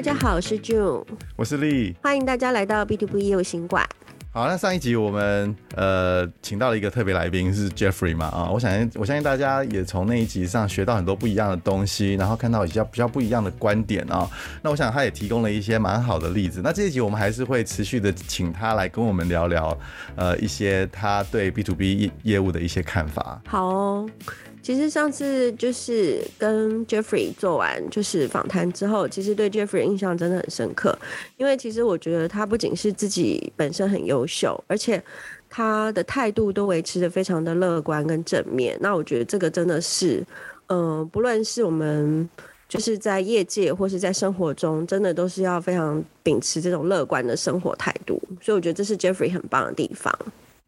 大家好，我是 June，我是 Lee，欢迎大家来到 B to B 业务行馆。好，那上一集我们呃请到了一个特别来宾是 Jeffrey 嘛啊，我想我相信大家也从那一集上学到很多不一样的东西，然后看到比较比较不一样的观点啊。那我想他也提供了一些蛮好的例子。那这一集我们还是会持续的请他来跟我们聊聊呃一些他对 B to B 业务的一些看法。好哦。其实上次就是跟 Jeffrey 做完就是访谈之后，其实对 Jeffrey 印象真的很深刻，因为其实我觉得他不仅是自己本身很优秀，而且他的态度都维持得非常的乐观跟正面。那我觉得这个真的是，嗯、不论是我们就是在业界或是在生活中，真的都是要非常秉持这种乐观的生活态度。所以我觉得这是 Jeffrey 很棒的地方。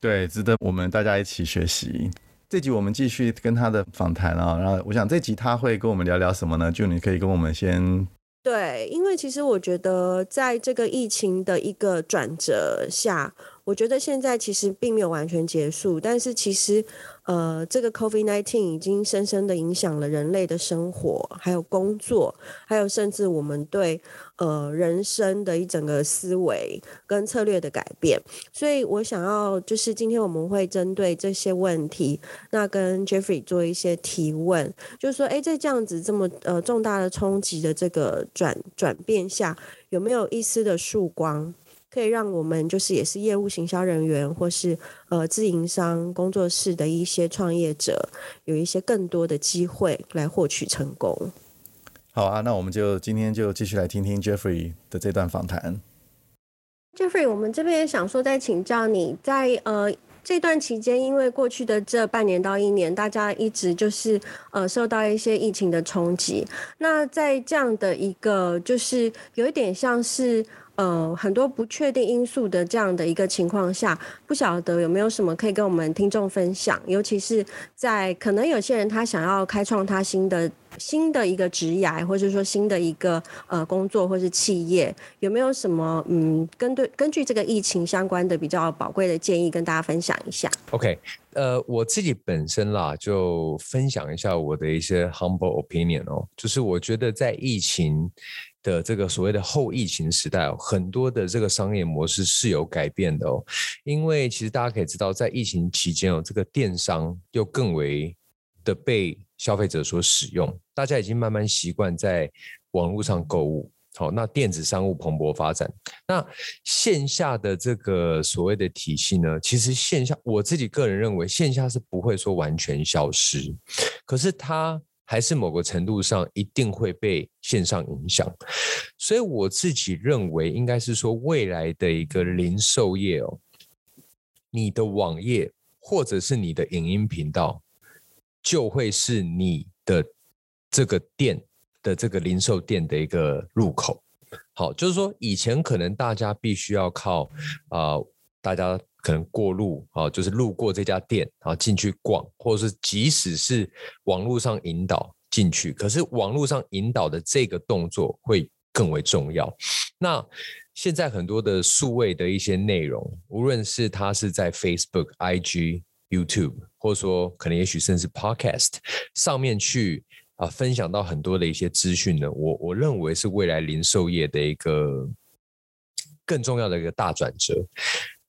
对，值得我们大家一起学习。这集我们继续跟他的访谈啊，然后我想这集他会跟我们聊聊什么呢？就你可以跟我们先。对，因为其实我觉得在这个疫情的一个转折下，我觉得现在其实并没有完全结束，但是其实。呃，这个 COVID-19 已经深深的影响了人类的生活，还有工作，还有甚至我们对呃人生的一整个思维跟策略的改变。所以我想要就是今天我们会针对这些问题，那跟 Jeffrey 做一些提问，就是说，哎，在这样子这么呃重大的冲击的这个转转变下，有没有一丝的曙光？可以让我们就是也是业务行销人员，或是呃自营商工作室的一些创业者，有一些更多的机会来获取成功。好啊，那我们就今天就继续来听听 Jeffrey 的这段访谈。Jeffrey，我们这边也想说，再请教你在呃这段期间，因为过去的这半年到一年，大家一直就是呃受到一些疫情的冲击。那在这样的一个就是有一点像是。呃，很多不确定因素的这样的一个情况下，不晓得有没有什么可以跟我们听众分享，尤其是在可能有些人他想要开创他新的新的一个职业，或者说新的一个呃工作或是企业，有没有什么嗯，根对根据这个疫情相关的比较宝贵的建议跟大家分享一下？OK，呃，我自己本身啦，就分享一下我的一些 humble opinion 哦，就是我觉得在疫情。的这个所谓的后疫情时代哦，很多的这个商业模式是有改变的哦，因为其实大家可以知道，在疫情期间哦，这个电商又更为的被消费者所使用，大家已经慢慢习惯在网络上购物，好，那电子商务蓬勃发展，那线下的这个所谓的体系呢，其实线下我自己个人认为，线下是不会说完全消失，可是它。还是某个程度上一定会被线上影响，所以我自己认为应该是说，未来的一个零售业哦，你的网页或者是你的影音频道，就会是你的这个店的这个零售店的一个入口。好，就是说以前可能大家必须要靠啊、大家。可能过路啊，就是路过这家店啊，进去逛，或者是即使是网络上引导进去，可是网络上引导的这个动作会更为重要。那现在很多的数位的一些内容，无论是它是在 Facebook、IG、YouTube，或者说可能也许甚至 Podcast 上面去啊分享到很多的一些资讯呢，我我认为是未来零售业的一个更重要的一个大转折。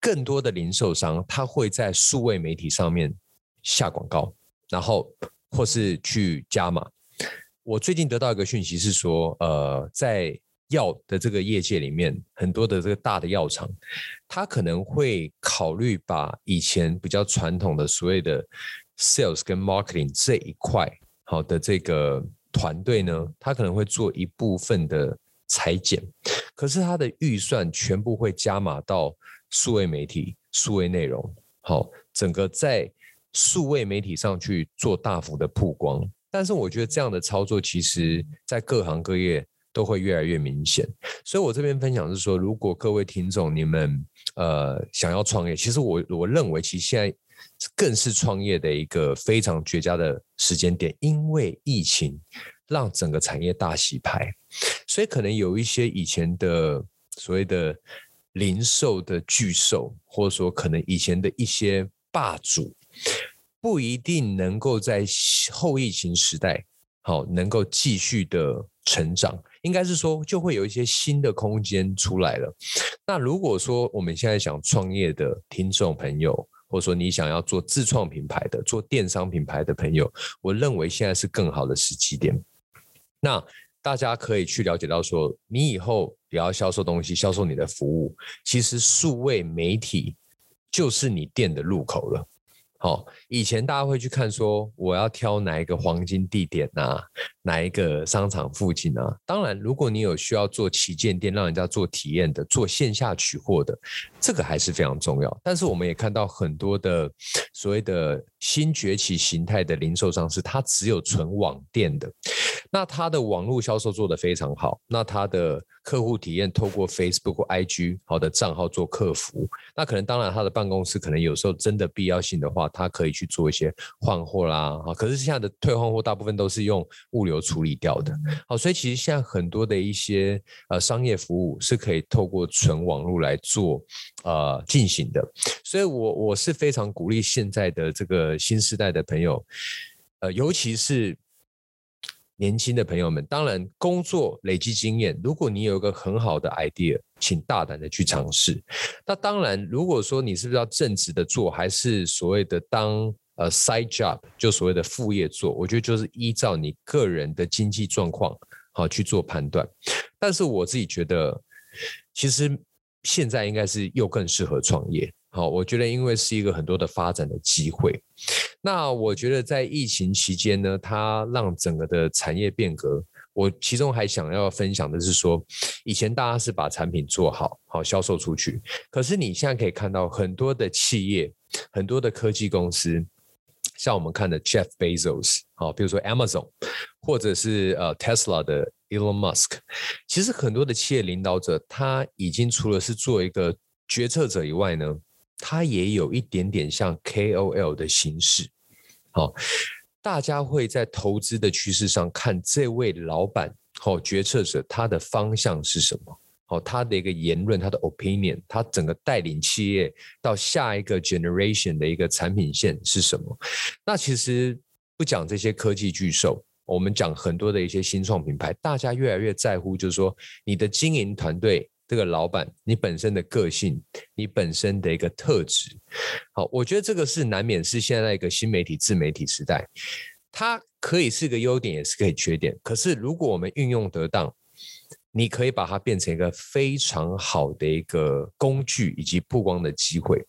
更多的零售商，他会在数位媒体上面下广告，然后或是去加码。我最近得到一个讯息是说，呃，在药的这个业界里面，很多的这个大的药厂，他可能会考虑把以前比较传统的所谓的 sales 跟 marketing 这一块好的这个团队呢，他可能会做一部分的裁剪，可是他的预算全部会加码到。数位媒体、数位内容，好，整个在数位媒体上去做大幅的曝光。但是我觉得这样的操作，其实在各行各业都会越来越明显。所以我这边分享是说，如果各位听众你们呃想要创业，其实我我认为其实现在更是创业的一个非常绝佳的时间点，因为疫情让整个产业大洗牌，所以可能有一些以前的所谓的。零售的巨兽，或者说可能以前的一些霸主，不一定能够在后疫情时代，好能够继续的成长，应该是说就会有一些新的空间出来了。那如果说我们现在想创业的听众朋友，或者说你想要做自创品牌的、做电商品牌的朋友，我认为现在是更好的时机点。那大家可以去了解到说，你以后也要销售东西、销售你的服务，其实数位媒体就是你店的入口了。好，以前大家会去看说，我要挑哪一个黄金地点啊，哪一个商场附近啊？当然，如果你有需要做旗舰店，让人家做体验的，做线下取货的，这个还是非常重要。但是我们也看到很多的所谓的新崛起形态的零售商是，它只有纯网店的，那它的网络销售做得非常好，那它的。客户体验透过 Facebook 或 IG 好的账号做客服，那可能当然他的办公室可能有时候真的必要性的话，他可以去做一些换货啦。好，可是现在的退换货大部分都是用物流处理掉的。好，所以其实现在很多的一些呃商业服务是可以透过纯网络来做呃进行的。所以我我是非常鼓励现在的这个新时代的朋友，呃，尤其是。年轻的朋友们，当然工作累积经验，如果你有一个很好的 idea，请大胆的去尝试。那当然，如果说你是不是要正职的做，还是所谓的当呃 side job，就所谓的副业做，我觉得就是依照你个人的经济状况好去做判断。但是我自己觉得，其实现在应该是又更适合创业。好，我觉得因为是一个很多的发展的机会。那我觉得在疫情期间呢，它让整个的产业变革。我其中还想要分享的是说，以前大家是把产品做好，好销售出去。可是你现在可以看到很多的企业，很多的科技公司，像我们看的 Jeff Bezos，好，比如说 Amazon，或者是呃 Tesla 的 Elon Musk，其实很多的企业领导者，他已经除了是做一个决策者以外呢。它也有一点点像 KOL 的形式，好，大家会在投资的趋势上看这位老板，好，决策者他的方向是什么？好，他的一个言论，他的 opinion，他整个带领企业到下一个 generation 的一个产品线是什么？那其实不讲这些科技巨兽，我们讲很多的一些新创品牌，大家越来越在乎，就是说你的经营团队。这个老板，你本身的个性，你本身的一个特质，好，我觉得这个是难免是现在一个新媒体自媒体时代，它可以是个优点，也是可以缺点。可是如果我们运用得当，你可以把它变成一个非常好的一个工具以及曝光的机会。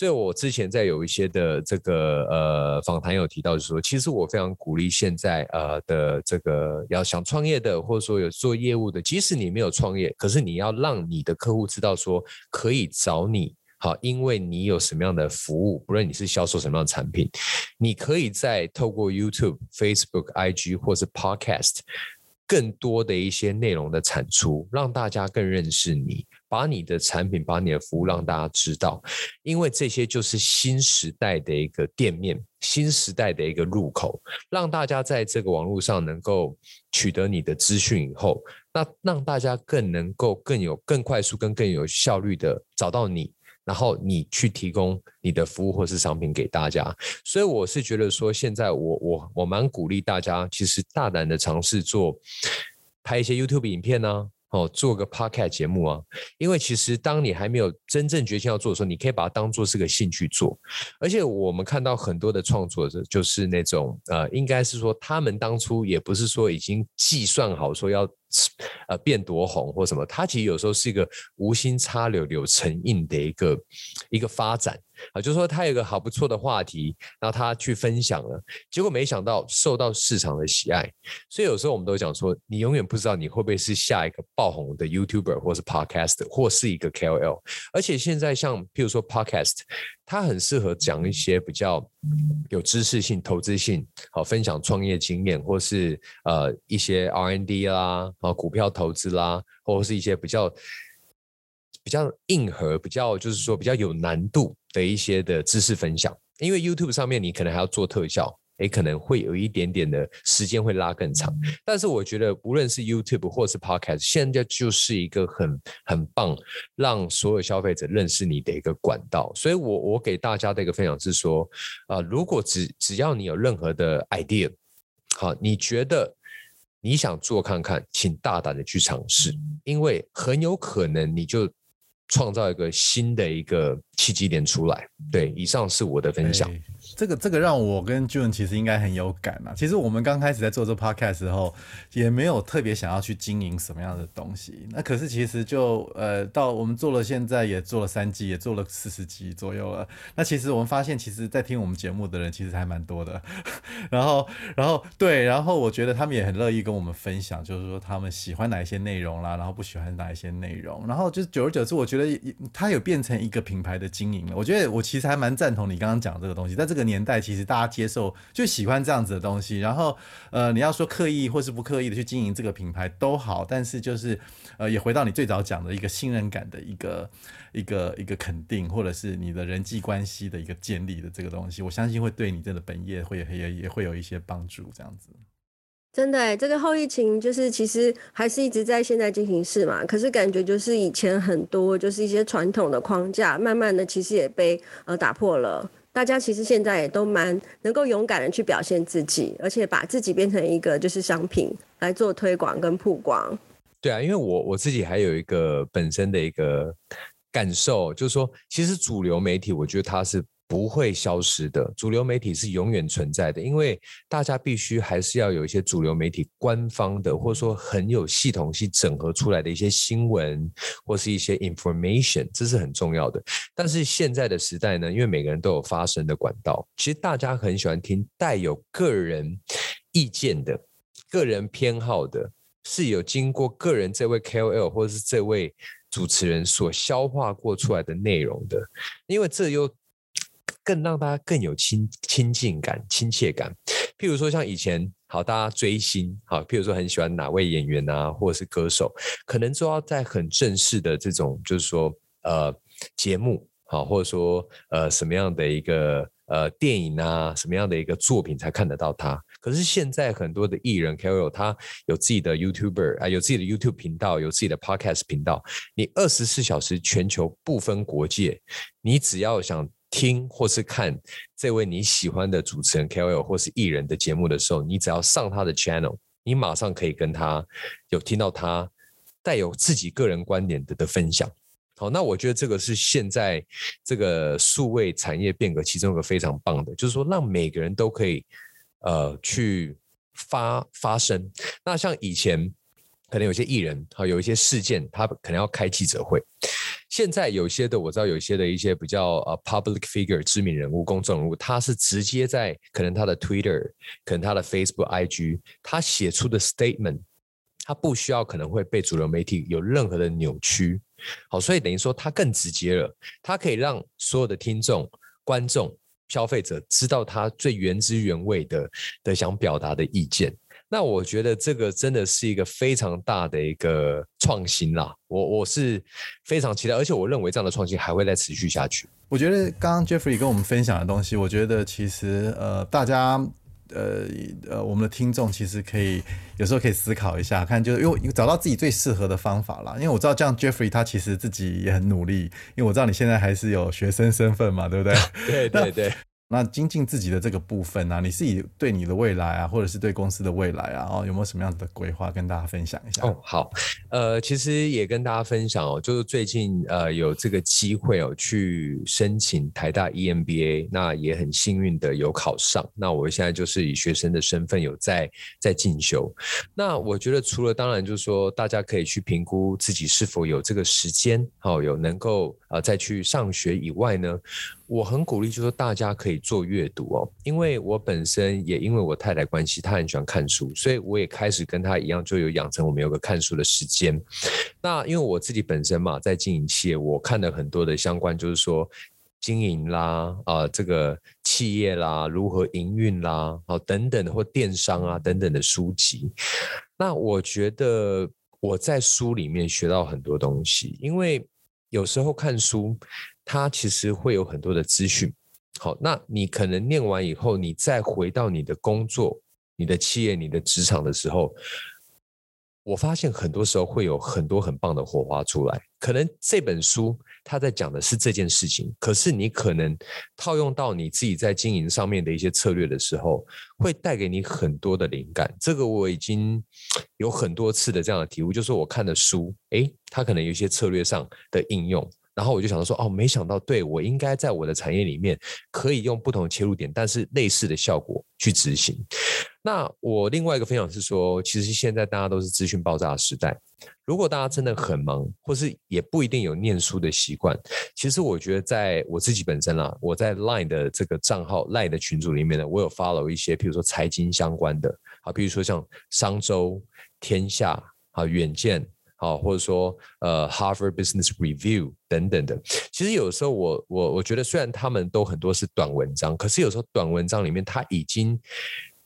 所以，我之前在有一些的这个呃访谈有提到，就是说，其实我非常鼓励现在呃的这个要想创业的，或者说有做业务的，即使你没有创业，可是你要让你的客户知道说可以找你，好，因为你有什么样的服务，不论你是销售什么样的产品，你可以在透过 YouTube、Facebook、IG 或是 Podcast 更多的一些内容的产出，让大家更认识你。把你的产品，把你的服务让大家知道，因为这些就是新时代的一个店面，新时代的一个入口，让大家在这个网络上能够取得你的资讯以后，那让大家更能够更有更快速、跟更有效率的找到你，然后你去提供你的服务或是商品给大家。所以我是觉得说，现在我我我蛮鼓励大家，其实大胆的尝试做拍一些 YouTube 影片呢、啊。哦，做个 podcast 节目啊，因为其实当你还没有真正决心要做的时候，你可以把它当做是个兴趣做。而且我们看到很多的创作者，就是那种呃，应该是说他们当初也不是说已经计算好说要呃变多红或什么，他其实有时候是一个无心插柳柳成荫的一个一个发展。啊，就是说他有个好不错的话题，然后他去分享了，结果没想到受到市场的喜爱，所以有时候我们都讲说，你永远不知道你会不会是下一个爆红的 YouTuber 或是 Podcast，或是一个 KOL，而且现在像譬如说 Podcast，他很适合讲一些比较有知识性、投资性，好分享创业经验，或是呃一些 R&D 啦，啊股票投资啦，或者是一些比较。比较硬核，比较就是说比较有难度的一些的知识分享，因为 YouTube 上面你可能还要做特效，也可能会有一点点的时间会拉更长。但是我觉得无论是 YouTube 或是 Podcast，现在就是一个很很棒，让所有消费者认识你的一个管道。所以我我给大家的一个分享是说，啊、呃，如果只只要你有任何的 idea，好，你觉得你想做看看，请大胆的去尝试，因为很有可能你就创造一个新的一个契机点出来。对，以上是我的分享。这个这个让我跟 June 其实应该很有感啊。其实我们刚开始在做这 podcast 的时候，也没有特别想要去经营什么样的东西。那可是其实就呃，到我们做了现在也做了三季，也做了四十集左右了。那其实我们发现，其实在听我们节目的人其实还蛮多的。然后，然后对，然后我觉得他们也很乐意跟我们分享，就是说他们喜欢哪一些内容啦，然后不喜欢哪一些内容。然后就久而久之，我觉得它有变成一个品牌的经营了。我觉得我其实还蛮赞同你刚刚讲这个东西，在这个年代，其实大家接受就喜欢这样子的东西，然后呃，你要说刻意或是不刻意的去经营这个品牌都好，但是就是呃，也回到你最早讲的一个信任感的一个一个一个肯定，或者是你的人际关系的一个建立的这个东西，我相信会对你这个本业会也也会有一些帮助，这样子。真的，这个后疫情就是其实还是一直在现在进行式嘛，可是感觉就是以前很多就是一些传统的框架，慢慢的其实也被呃打破了。大家其实现在也都蛮能够勇敢的去表现自己，而且把自己变成一个就是商品来做推广跟曝光。对啊，因为我我自己还有一个本身的一个感受，就是说，其实主流媒体，我觉得它是。不会消失的，主流媒体是永远存在的，因为大家必须还是要有一些主流媒体官方的，或者说很有系统性整合出来的一些新闻或是一些 information，这是很重要的。但是现在的时代呢，因为每个人都有发声的管道，其实大家很喜欢听带有个人意见的、个人偏好的，是有经过个人这位 KOL 或是这位主持人所消化过出来的内容的，因为这又。更让大家更有亲亲近感、亲切感。譬如说，像以前好，大家追星，好，譬如说很喜欢哪位演员啊，或者是歌手，可能就要在很正式的这种，就是说，呃，节目，好，或者说，呃，什么样的一个呃电影啊，什么样的一个作品才看得到他。可是现在很多的艺人 KOL，他有自己的 YouTuber 啊，有自己的 YouTube 频道，有自己的 Podcast 频道，你二十四小时全球不分国界，你只要想。听或是看这位你喜欢的主持人 KOL 或是艺人的节目的时候，你只要上他的 channel，你马上可以跟他有听到他带有自己个人观点的的分享。好，那我觉得这个是现在这个数位产业变革其中一个非常棒的，就是说让每个人都可以呃去发发声。那像以前可能有些艺人好，有一些事件，他可能要开记者会。现在有些的我知道，有些的一些比较呃 public figure 知名人物、公众人物，他是直接在可能他的 Twitter、可能他的 Facebook、IG，他写出的 statement，他不需要可能会被主流媒体有任何的扭曲。好，所以等于说他更直接了，他可以让所有的听众、观众、消费者知道他最原汁原味的的想表达的意见。那我觉得这个真的是一个非常大的一个创新啦，我我是非常期待，而且我认为这样的创新还会再持续下去。我觉得刚刚 Jeffrey 跟我们分享的东西，我觉得其实呃大家呃呃我们的听众其实可以有时候可以思考一下，看就是因为找到自己最适合的方法啦。因为我知道这样 Jeffrey 他其实自己也很努力，因为我知道你现在还是有学生身份嘛，对不对？对 对对。那精进自己的这个部分啊，你自己对你的未来啊，或者是对公司的未来啊，哦，有没有什么样子的规划跟大家分享一下？哦，好，呃，其实也跟大家分享哦，就是最近呃有这个机会哦，去申请台大 EMBA，那也很幸运的有考上。那我现在就是以学生的身份有在在进修。那我觉得除了当然就是说大家可以去评估自己是否有这个时间，哦，有能够呃再去上学以外呢，我很鼓励，就是说大家可以做阅读哦，因为我本身也因为我太太关系，她很喜欢看书，所以我也开始跟她一样，就有养成我们有个看书的时间。那因为我自己本身嘛，在经营企业，我看了很多的相关，就是说经营啦，啊、这个企业啦，如何营运啦，啊，等等，或电商啊等等的书籍。那我觉得我在书里面学到很多东西，因为有时候看书。它其实会有很多的资讯，好，那你可能念完以后，你再回到你的工作、你的企业、你的职场的时候，我发现很多时候会有很多很棒的火花出来。可能这本书他在讲的是这件事情，可是你可能套用到你自己在经营上面的一些策略的时候，会带给你很多的灵感。这个我已经有很多次的这样的体悟，就是我看的书，诶，它可能有一些策略上的应用。然后我就想到说，哦，没想到，对，我应该在我的产业里面可以用不同切入点，但是类似的效果去执行。那我另外一个分享是说，其实现在大家都是资讯爆炸的时代，如果大家真的很忙，或是也不一定有念书的习惯，其实我觉得在我自己本身啦，我在 Line 的这个账号 Line 的群组里面呢，我有 follow 一些，譬如说财经相关的，啊，比如说像商周、天下、啊远见。好，或者说呃，Harvard Business Review 等等的，其实有时候我我我觉得，虽然他们都很多是短文章，可是有时候短文章里面他已经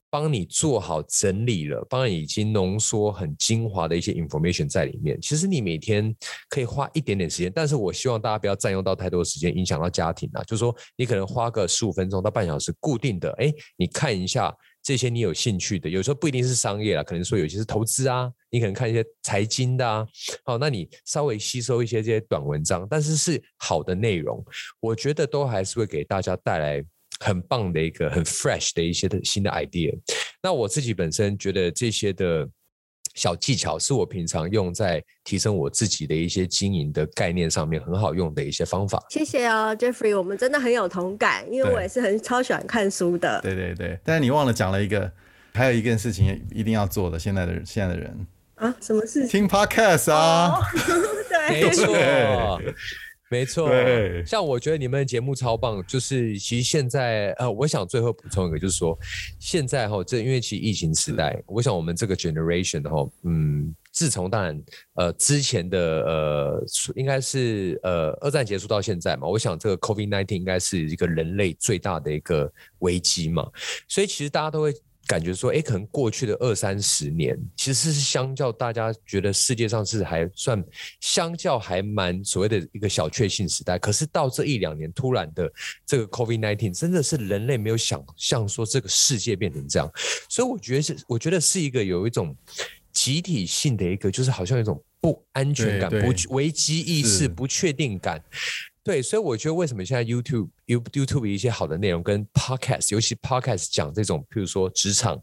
帮你做好整理了，帮你已经浓缩很精华的一些 information 在里面。其实你每天可以花一点点时间，但是我希望大家不要占用到太多时间，影响到家庭啊。就是说，你可能花个十五分钟到半小时，固定的，哎，你看一下。这些你有兴趣的，有时候不一定是商业啦，可能说有些是投资啊，你可能看一些财经的啊，好，那你稍微吸收一些这些短文章，但是是好的内容，我觉得都还是会给大家带来很棒的一个很 fresh 的一些新的 idea。那我自己本身觉得这些的。小技巧是我平常用在提升我自己的一些经营的概念上面很好用的一些方法。谢谢哦，Jeffrey，我们真的很有同感，因为我也是很超喜欢看书的。对对对，但是你忘了讲了一个，还有一件事情一定要做的，现在的现在的人啊，什么事情？听 Podcast 啊，哦、对，没错。没错，像我觉得你们的节目超棒，就是其实现在呃，我想最后补充一个，就是说现在哈，这因为其实疫情时代，我想我们这个 generation 哈，嗯，自从当然呃之前的呃应该是呃二战结束到现在嘛，我想这个 COVID nineteen 应该是一个人类最大的一个危机嘛，所以其实大家都会。感觉说，哎，可能过去的二三十年，其实是相较大家觉得世界上是还算相较还蛮所谓的一个小确幸时代。可是到这一两年，突然的这个 COVID-19 真的是人类没有想象说这个世界变成这样，所以我觉得是，我觉得是一个有一种集体性的一个，就是好像有一种不安全感、不危机意识、不确定感。对，所以我觉得为什么现在 YouTube、YouTube 一些好的内容跟 Podcast，尤其 Podcast 讲这种，譬如说职场、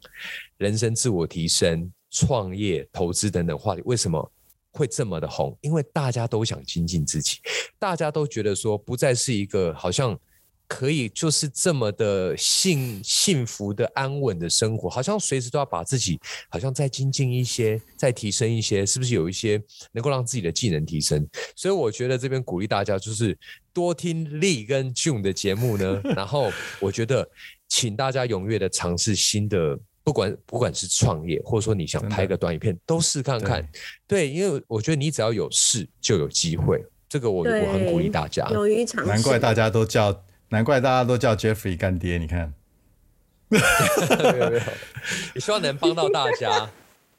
人生自我提升、创业、投资等等话题，为什么会这么的红？因为大家都想精进自己，大家都觉得说不再是一个好像。可以就是这么的幸幸福的安稳的生活，好像随时都要把自己好像再精进一些，再提升一些，是不是有一些能够让自己的技能提升？所以我觉得这边鼓励大家就是多听 Lee 跟 June 的节目呢。然后我觉得请大家踊跃的尝试新的，不管不管是创业，或者说你想拍个短影片，都试看看。对，因为我觉得你只要有试就有机会，这个我我很鼓励大家。勇于尝试，难怪大家都叫。难怪大家都叫 Jeffrey 干爹，你看，没有没有，也希望能帮到大家。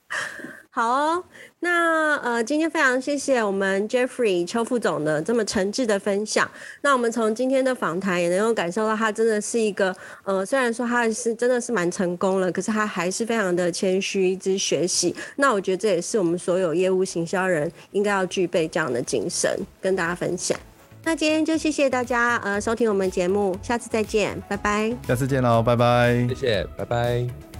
好哦，那呃，今天非常谢谢我们 Jeffrey 邱副总的这么诚挚的分享。那我们从今天的访谈也能够感受到，他真的是一个呃，虽然说他是真的是蛮成功了，可是他还是非常的谦虚，一直学习。那我觉得这也是我们所有业务行销人应该要具备这样的精神，跟大家分享。那今天就谢谢大家，呃，收听我们节目，下次再见，拜拜。下次见喽，拜拜。谢谢，拜拜。